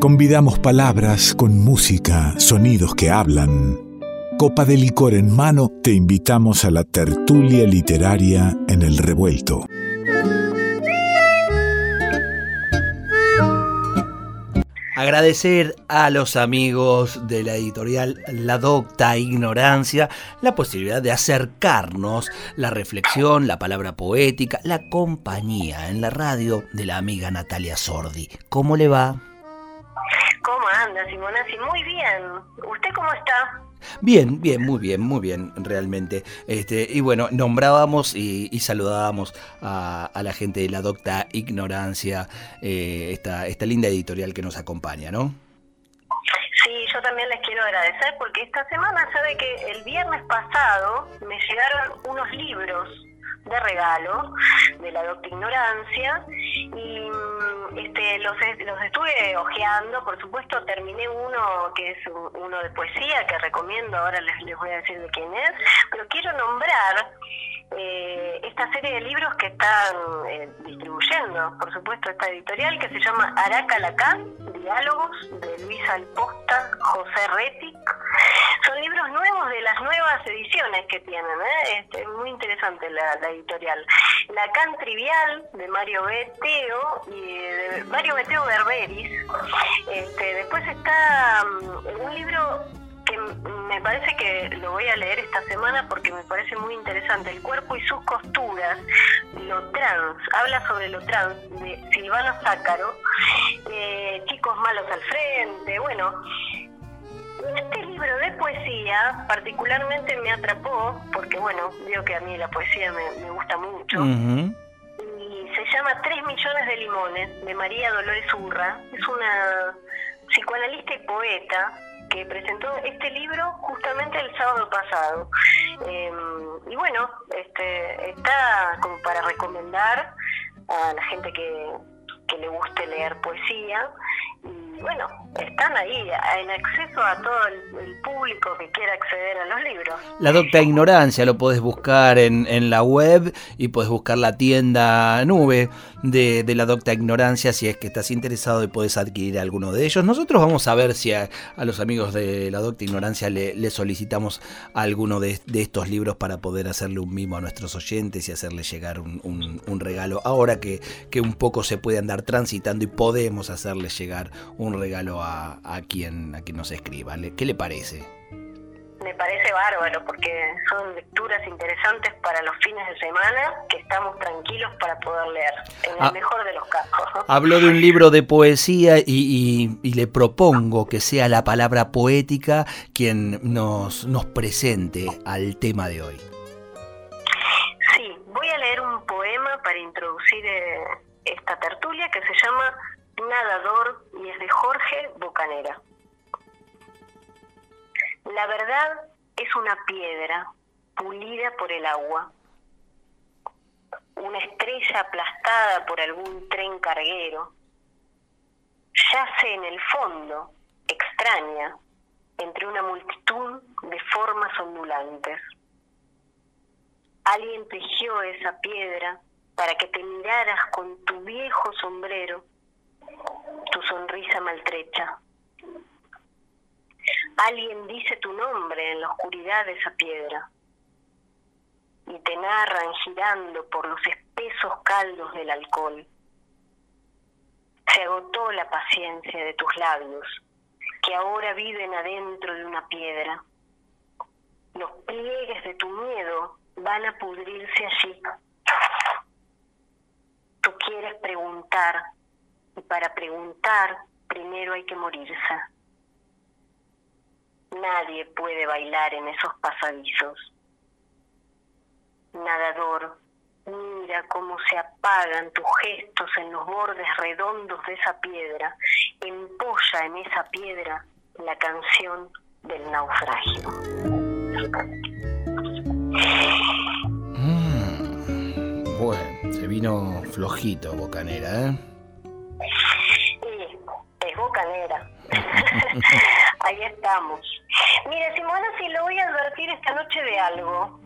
Convidamos palabras con música, sonidos que hablan. Copa de licor en mano, te invitamos a la tertulia literaria en el revuelto. Agradecer a los amigos de la editorial La Docta Ignorancia la posibilidad de acercarnos la reflexión, la palabra poética, la compañía en la radio de la amiga Natalia Sordi. ¿Cómo le va? ¿Cómo anda, Simonazzi? Muy bien. ¿Usted cómo está? Bien, bien, muy bien, muy bien, realmente. Este, y bueno, nombrábamos y, saludábamos a, la gente de la Docta Ignorancia, eh, esta, esta linda editorial que nos acompaña, ¿no? Sí, yo también les quiero agradecer porque esta semana sabe que el viernes pasado me llegaron unos libros de regalo de la docta ignorancia. Y mm, este, los, los estuve hojeando, por supuesto terminé uno que es uno de poesía que recomiendo, ahora les, les voy a decir de quién es, pero quiero nombrar eh, esta serie de libros que están eh, distribuyendo, por supuesto, esta editorial que se llama Araca Diálogos de Luis Alposta, José Retic. Son libros nuevos de las nuevas ediciones que tienen, ¿eh? Este, es muy interesante la, editorial. Lacan Trivial de Mario Beteo y de Mario Beteo Berberis. Este, después está mm, un libro que me parece que lo voy a leer esta semana porque me parece muy interesante. El cuerpo y sus costuras, lo trans, habla sobre lo trans de Silvano Zácaro, eh, Chicos malos al frente, bueno. Este libro de poesía particularmente me atrapó porque, bueno, veo que a mí la poesía me, gusta mucho. Y se llama Tres millones de limones de María Dolores Urra. Es una psicoanalista y poeta que presentó este libro justamente el sábado pasado. Em, y bueno, este, está como para recomendar a la gente que, que le guste leer poesía bueno, están ahí en acceso a todo el, público que quiera acceder a los libros. La Docta Ignorancia lo podés buscar en, en la web y podés buscar la tienda nube de, de, la Docta Ignorancia si es que estás interesado y podés adquirir alguno de ellos. Nosotros vamos a ver si a, los amigos de la Docta Ignorancia le, solicitamos alguno de, estos libros para poder hacerle un mimo a nuestros oyentes y hacerles llegar un, un, regalo. Ahora que, que un poco se puede andar transitando y podemos hacerles llegar un regalo a, a, quien, a quien nos escriba. ¿Qué le parece? Me parece bárbaro porque son lecturas interesantes para los fines de semana que estamos tranquilos para poder leer, en el ah. mejor de los casos. Hablo de un libro de poesía y, y, le propongo que sea la palabra poética quien nos, nos presente al tema de hoy. Sí, voy a leer un poema para introducir eh, esta tertulia que se llama Nadador y La verdad es una piedra pulida por el agua, una estrella aplastada por algún tren carguero, yace en el fondo, extraña, entre una multitud de formas ondulantes. Alguien tejió esa piedra para que te miraras con tu viejo sombrero tu sonrisa maltrecha. Alguien dice tu nombre en la oscuridad de esa piedra y te narran girando por los espesos caldos del alcohol. Se agotó la paciencia de tus labios, que ahora viven adentro de una piedra. Los pliegues de tu miedo van a pudrirse allí. Tú quieres preguntar y para preguntar, primero hay que morirse. Nadie puede bailar en esos pasadizos. Nadador, mira cómo se apagan tus gestos en los bordes redondos de esa piedra. Empolla en esa piedra la canción del naufragio. Mm, bueno, se vino flojito, Bocanera, ¿eh? bocanera. Ahí estamos. Mire, Simona, si lo voy a advertir esta noche de algo.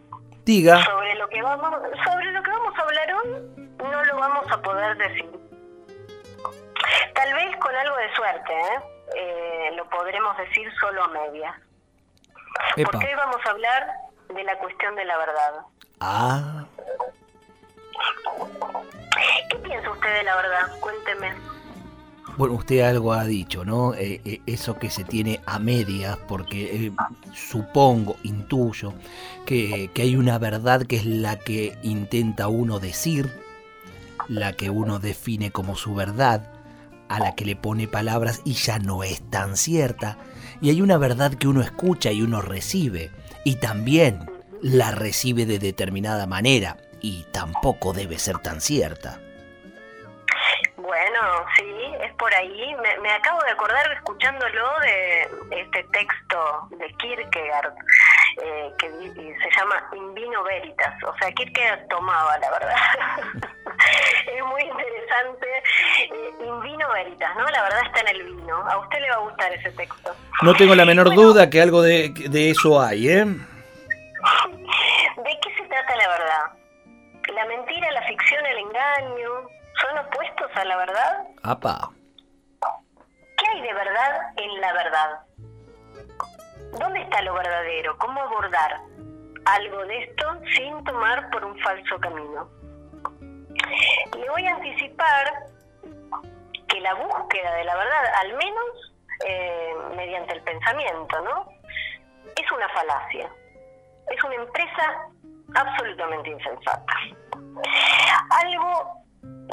Diga. Sobre lo que vamos, sobre lo que vamos a hablar hoy, no lo vamos a poder decir. Tal vez con algo de suerte, ¿eh? Eh, lo podremos decir solo a medias. Porque hoy vamos a hablar de la cuestión de la verdad. Ah. ¿Qué piensa usted de la verdad? Cuénteme. Bueno, usted algo ha dicho, ¿no? Eh, eh, eso que se tiene a medias, porque eh, supongo, intuyo, que, que hay una verdad que es la que intenta uno decir, la que uno define como su verdad, a la que le pone palabras y ya no es tan cierta. Y hay una verdad que uno escucha y uno recibe, y también la recibe de determinada manera, y tampoco debe ser tan cierta. Sí, es por ahí. Me, acabo de acordar escuchándolo de este texto de Kierkegaard, eh, que se llama In vino veritas. O sea, Kierkegaard tomaba, la verdad. es muy interesante. Eh, in vino veritas, ¿no? La verdad está en el vino. A usted le va a gustar ese texto. No tengo la menor duda que algo de, de eso hay, ¿eh? ¡Apa! ¿Qué hay de verdad en la verdad? ¿Dónde está lo verdadero? ¿Cómo abordar algo de esto sin tomar por un falso camino? Le voy a anticipar que la búsqueda de la verdad, al menos eh, mediante el pensamiento, ¿no? Es una falacia. Es una empresa absolutamente insensata. Algo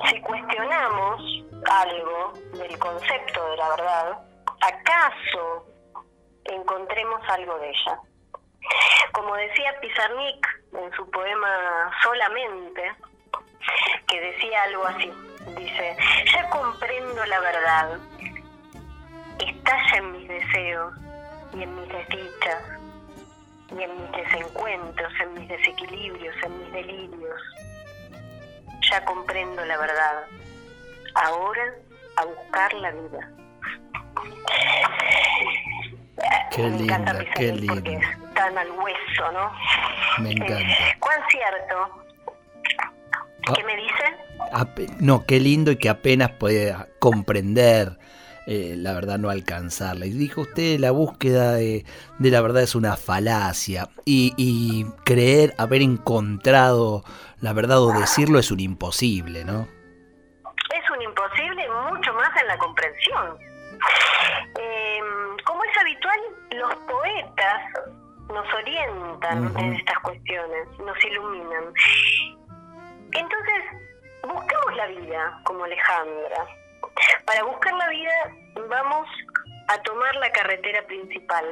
si cuestionamos algo del concepto de la verdad, ¿acaso encontremos algo de ella? Como decía Pizarnik en su poema Solamente, que decía algo así, dice, ya comprendo la verdad, estalla en mis deseos y en mis desdichas, y en mis desencuentros, en mis desequilibrios, en mis delirios ya comprendo la verdad. Ahora a buscar la vida. Qué Me linda, qué linda. Porque están al hueso, ¿no? Me encanta. ¿Cuán cierto? Ah. ¿Qué me dice? No, qué lindo y que apenas puede comprender eh, la verdad no alcanzarla. Y dijo usted, la búsqueda de, la verdad es una falacia. Y, creer haber encontrado la verdad o decirlo es un imposible, ¿no? Es un imposible, mucho más en la comprensión. Em, como es habitual, los poetas nos orientan en estas cuestiones, nos iluminan. Entonces, buscamos la vida como Alejandra, para buscar la vida vamos a tomar la carretera principal,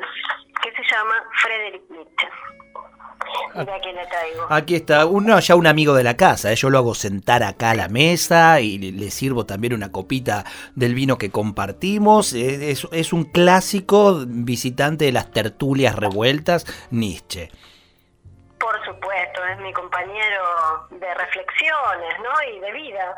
que se llama Frederick Nietzsche. Mira aquí le traigo. Aquí está, uno ya un amigo de la casa, ¿eh? yo lo hago sentar acá a la mesa y le, sirvo también una copita del vino que compartimos. Es, es un clásico visitante de las tertulias revueltas, Nietzsche. Por supuesto, es mi compañero de reflexiones, ¿no? Y de vida.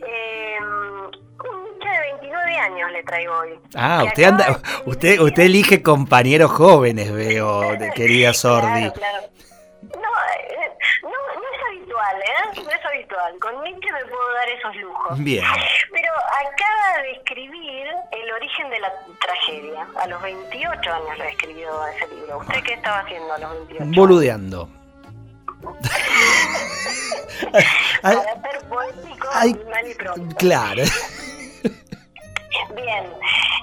Eh, un de 29 años le traigo hoy. Ah, usted anda, usted, usted elige compañeros jóvenes, veo, querida Sordi. Claro, claro. No, eh, no, no es habitual, ¿eh? No es habitual. Con Nietzsche me puedo dar esos lujos. Bien. Pero acaba de escribir El origen de la tragedia. A los 28 años lo escribió ese libro. ¿Usted qué estaba haciendo a los 28? Boludeando. Para ser poético, mal y pronto. Claro. Bien,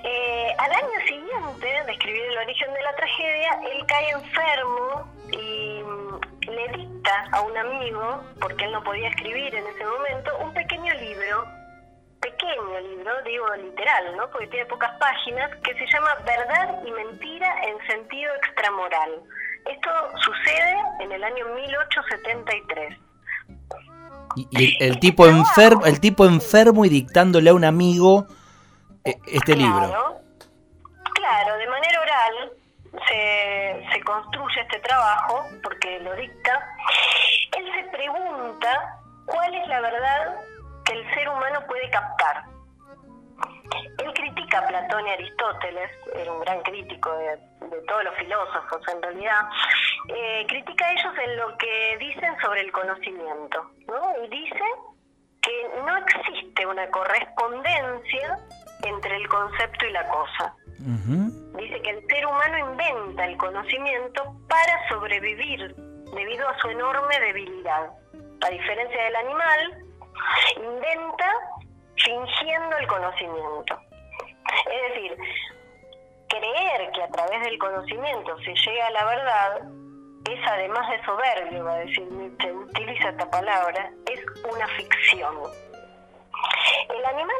eh, al año siguiente de escribir El origen de la tragedia, él cae enfermo y mm, le dicta a un amigo, porque él no podía escribir en ese momento, un pequeño libro, pequeño libro, digo literal, ¿no? porque tiene pocas páginas, que se llama Verdad y Mentira en Sentido Extramoral. Esto sucede en el año 1873. Y el, tipo enfermo, el tipo enfermo y dictándole a un amigo eh, este libro. Claro, de manera oral se, se construye este trabajo porque lo dicta. Él se pregunta cuál es la verdad que el ser humano puede captar. Él critica a Platón y Aristóteles, era un gran crítico de, todos los filósofos en realidad, eh, critica a ellos en lo que dicen sobre el conocimiento, ¿no? Y dice que no existe una correspondencia entre el concepto y la cosa. Dice que el ser humano inventa el conocimiento para sobrevivir debido a su enorme debilidad. A diferencia del animal, inventa fingiendo el conocimiento. Es decir, creer que a través del conocimiento se llega a la verdad es además de soberbio, va a decir Nietzsche, utiliza esta palabra, es una ficción. El animal,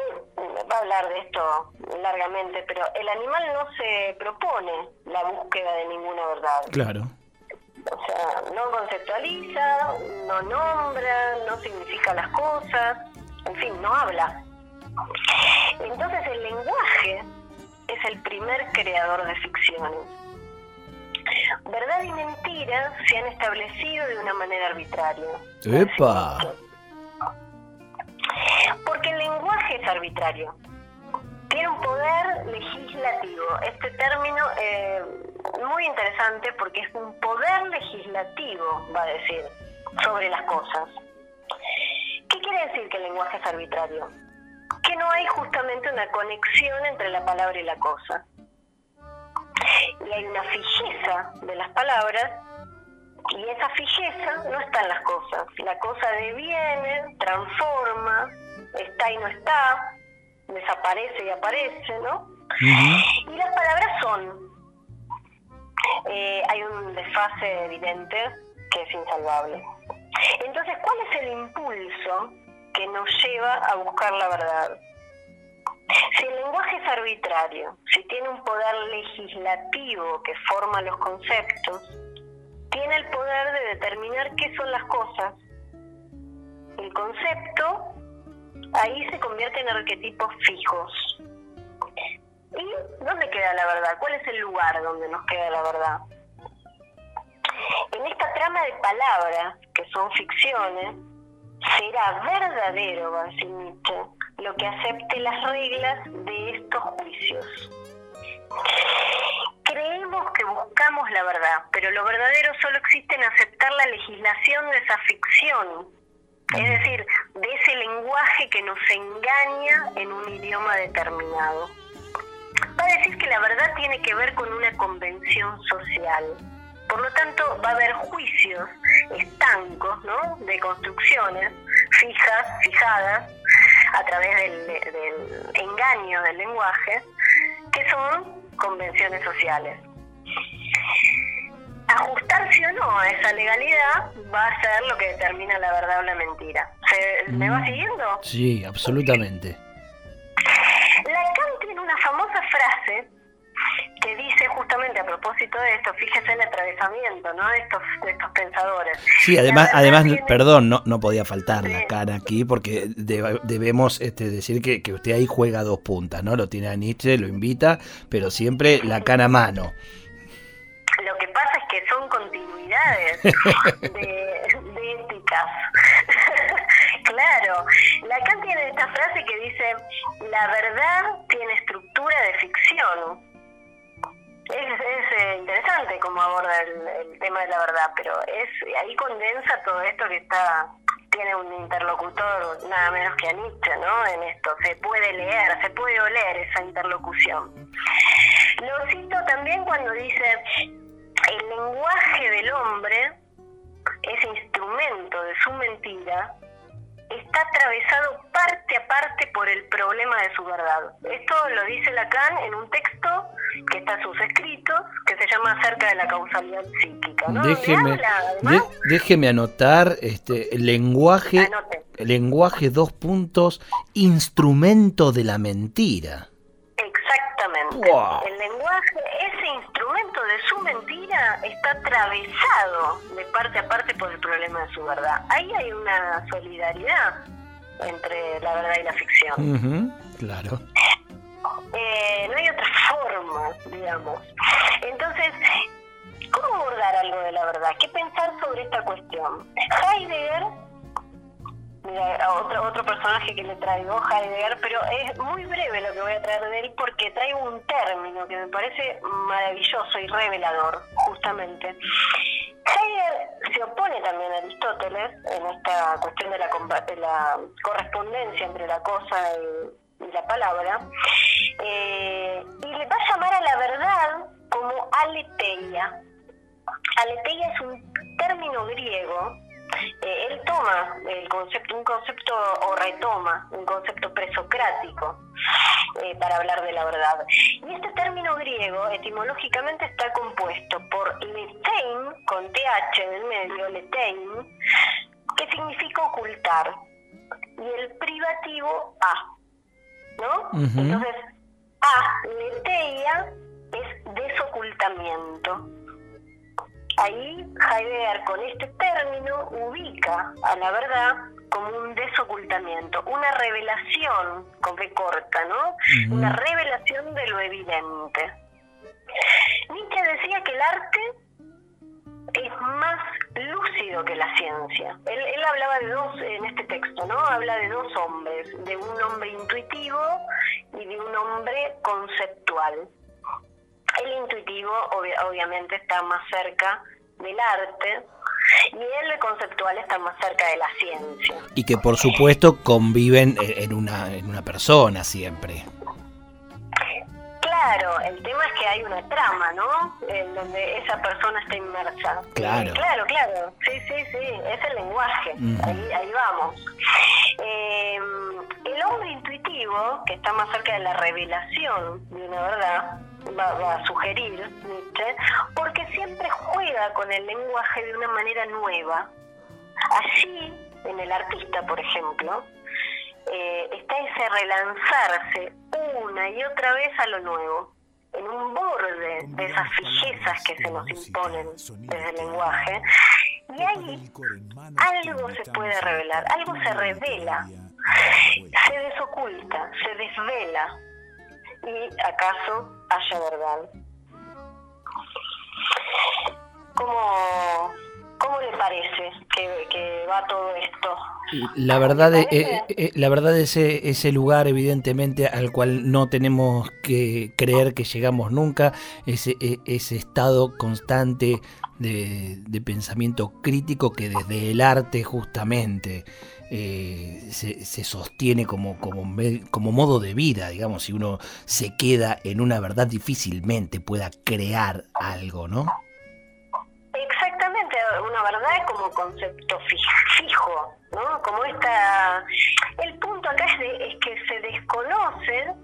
va a hablar de esto largamente, pero el animal no se propone la búsqueda de ninguna verdad. Claro. O sea, no conceptualiza, no nombra, no significa las cosas, en fin, no habla. Entonces el lenguaje es el primer creador de ficciones. Verdad y mentira se han establecido de una manera arbitraria. ¡Epa! Porque el lenguaje es arbitrario. Tiene un poder legislativo. Este término eh, muy interesante porque es un poder legislativo, va a decir, sobre las cosas. ¿Qué quiere decir que el lenguaje es arbitrario? Que no hay justamente una conexión entre la palabra y la cosa. Y hay una fijeza de las palabras y esa fijeza no está en las cosas. La cosa deviene, transforma, está y no está, desaparece y aparece, ¿no? Y las palabras son. Eh, hay un desfase evidente que es insalvable. Entonces, ¿cuál es el impulso que nos lleva a buscar la verdad? Si el lenguaje es arbitrario, si tiene un poder legislativo que forma los conceptos, tiene el poder de determinar qué son las cosas. El concepto ahí se convierte en arquetipos fijos. ¿Y dónde queda la verdad? ¿Cuál es el lugar donde nos queda la verdad? En esta trama de palabras, que son ficciones, será verdadero, va Nietzsche, lo que acepte las reglas de estos juicios. Creemos que buscamos la verdad, pero lo verdadero solo existe en aceptar la legislación de esa ficción, es decir, de ese lenguaje que nos engaña en un idioma determinado. Va a decir que la verdad tiene que ver con una convención social. Por lo tanto, va a haber juicios estancos, ¿no? De construcciones fijas, fijadas, a través del, engaño del lenguaje, que son convenciones sociales. Ajustarse o no a esa legalidad va a ser lo que determina la verdad o la mentira. ¿Se, ¿Me va mm. siguiendo? Sí, absolutamente. Propósito de esto, fíjese el atravesamiento, ¿no? De estos, estos pensadores. Sí, además, además perdón, no, no podía faltar la cara aquí porque debemos este, decir que, que, usted ahí juega dos puntas, ¿no? Lo tiene a Nietzsche, lo invita, pero siempre la cara a mano. Lo que pasa es que son continuidades de, de éticas. claro, Lacan tiene esta frase que dice, la verdad tiene estructura de ficción es, eh, interesante cómo aborda el, tema de la verdad, pero es ahí condensa todo esto que está tiene un interlocutor nada menos que a Nietzsche, ¿no? En esto se puede leer, se puede oler esa interlocución. Lo cito también cuando dice el lenguaje del hombre, ese instrumento de su mentira, está atravesado parte a parte por el problema de su verdad. Esto lo dice Lacan en un texto que está en sus escritos, que se llama Acerca de la causalidad psíquica. Déjeme, déjeme anotar este el lenguaje, lenguaje dos puntos, instrumento de la mentira. El lenguaje, ese instrumento de su mentira está atravesado de parte a parte por el problema de su verdad. Ahí hay una solidaridad entre la verdad y la ficción. claro. Eh, no hay otra forma, digamos. Entonces, ¿cómo abordar algo de la verdad? ¿Qué pensar sobre esta cuestión? Heidegger mira, otro, otro personaje que le traigo, Heidegger, pero es muy breve lo que voy a traer de él porque traigo un término que me parece maravilloso y revelador, justamente. Heidegger se opone también a Aristóteles en esta cuestión de la, la correspondencia entre la cosa y, la palabra, eh, y le va a llamar a la verdad como aletheia. Aletheia es un término griego eh, él toma el concepto, un concepto o retoma un concepto presocrático eh, para hablar de la verdad. Y este término griego etimológicamente está compuesto por letein, con th en el medio, letein, que significa ocultar, y el privativo a, ¿no? Entonces, a, leteia, es desocultamiento Ahí Heidegger con este término ubica a la verdad como un desocultamiento, una revelación, con que corta, ¿no? Una revelación de lo evidente. Nietzsche decía que el arte es más lúcido que la ciencia. Él, él, hablaba de dos, en este texto, ¿no? Habla de dos hombres, de un hombre intuitivo y de un hombre conceptual. El intuitivo obviamente está más cerca del arte y el conceptual está más cerca de la ciencia. Y que por supuesto conviven en una, en una persona siempre. Claro, el tema es que hay una trama, ¿no? En donde esa persona está inmersa. Claro. claro, claro. Sí, sí, sí. Es el lenguaje. ahí, ahí vamos. Eh, el hombre intuitivo, que está más cerca de la revelación de una verdad, va, a sugerir Nietzsche, porque siempre juega con el lenguaje de una manera nueva. Así, en el artista, por ejemplo, eh, está ese relanzarse una y otra vez a lo nuevo, en un borde de esas fijezas que se nos imponen desde el lenguaje, y ahí algo se puede revelar, algo se revela, se desoculta, se desvela, y acaso haya verdad. ¿Cómo, cómo le parece que, va todo esto? La verdad, eh, eh, eh, la verdad es ese lugar evidentemente al cual no tenemos que creer que llegamos nunca, ese, e, ese estado constante de, de pensamiento crítico que desde el arte justamente eh, se, sostiene como, como, como modo de vida, digamos, si uno se queda en una verdad difícilmente pueda crear algo, ¿no? Exactamente, una verdad como concepto fijo, ¿no? Como esta... El punto acá es, es que se desconoce,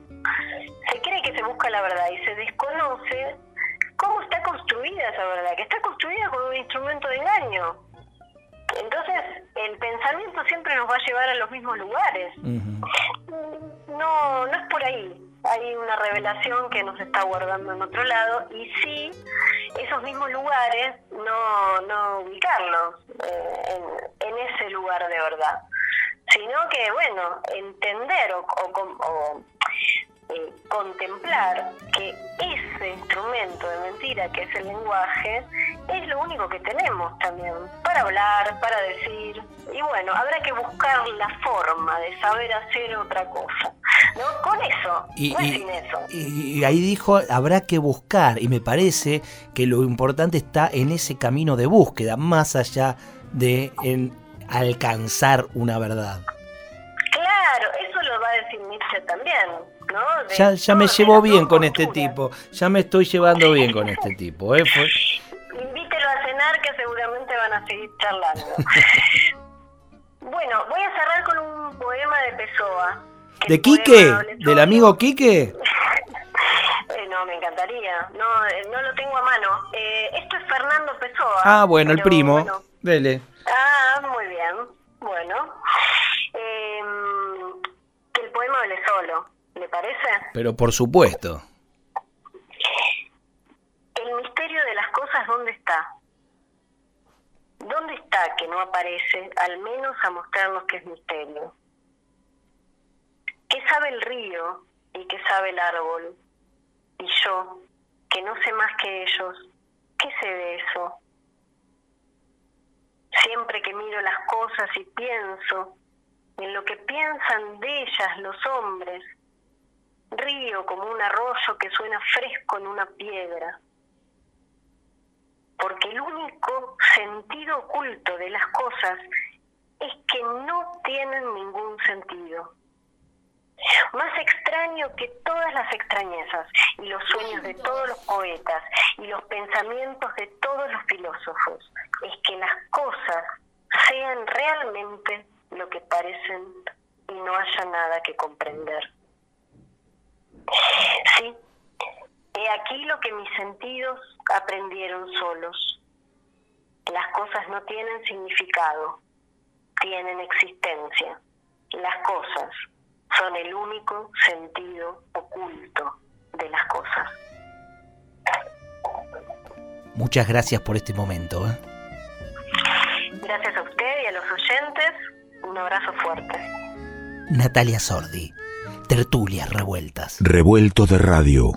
se cree que se busca la verdad y se desconoce cómo está construida esa verdad, que está construida con un instrumento de engaño entonces, el pensamiento siempre nos va a llevar a los mismos lugares. No, no es por ahí. Hay una revelación que nos está guardando en otro lado y sí, esos mismos lugares no, no ubicarlos eh, en, ese lugar de verdad, sino que, bueno, entender o, o eh, contemplar que ese instrumento de mentira que es el lenguaje es lo único que tenemos también para hablar, para decir. Y bueno, habrá que buscar la forma de saber hacer otra cosa. ¿no? Con eso, y, no sin eso. Y, ahí dijo, habrá que buscar. Y me parece que lo importante está en ese camino de búsqueda, más allá de en alcanzar una verdad. Claro, eso lo va a decir Nietzsche también ya, ya me llevo bien con este tipo, ya me estoy llevando bien con este tipo. ¿eh? Que seguramente van a seguir charlando. bueno, voy a cerrar con un poema de Pessoa. ¿De Quique? ¿Del amigo Quique? Eh, no, me encantaría. No, eh, no lo tengo a mano. Eh, esto es Fernando Pessoa. Ah, bueno, el primo. Dele. Ah, muy bien. Bueno. Em, que el poema hable solo. ¿Le parece? Pero por supuesto. El misterio de las cosas, ¿dónde está? ¿Dónde está que no aparece, al menos a mostrarnos que es misterio? ¿Qué sabe el río y qué sabe el árbol? Y yo, que no sé más que ellos, ¿qué sé de eso? Siempre que miro las cosas y pienso en lo que piensan de ellas los hombres, río como un arroyo que suena fresco en una piedra. Porque el único sentido oculto de las cosas es que no tienen ningún sentido. Más extraño que todas las extrañezas y los sueños de todos los poetas y los pensamientos de todos los filósofos es que las cosas sean realmente lo que parecen y no haya nada que comprender. Sí, he aquí lo que mis sentidos aprendieron solos. Las cosas no tienen significado, tienen existencia. Las cosas son el único sentido oculto de las cosas. Muchas gracias por este momento. ¿eh? Gracias a usted y a los oyentes. Un abrazo fuerte. Natalia Sordi. Tertulias revueltas. Revuelto de radio.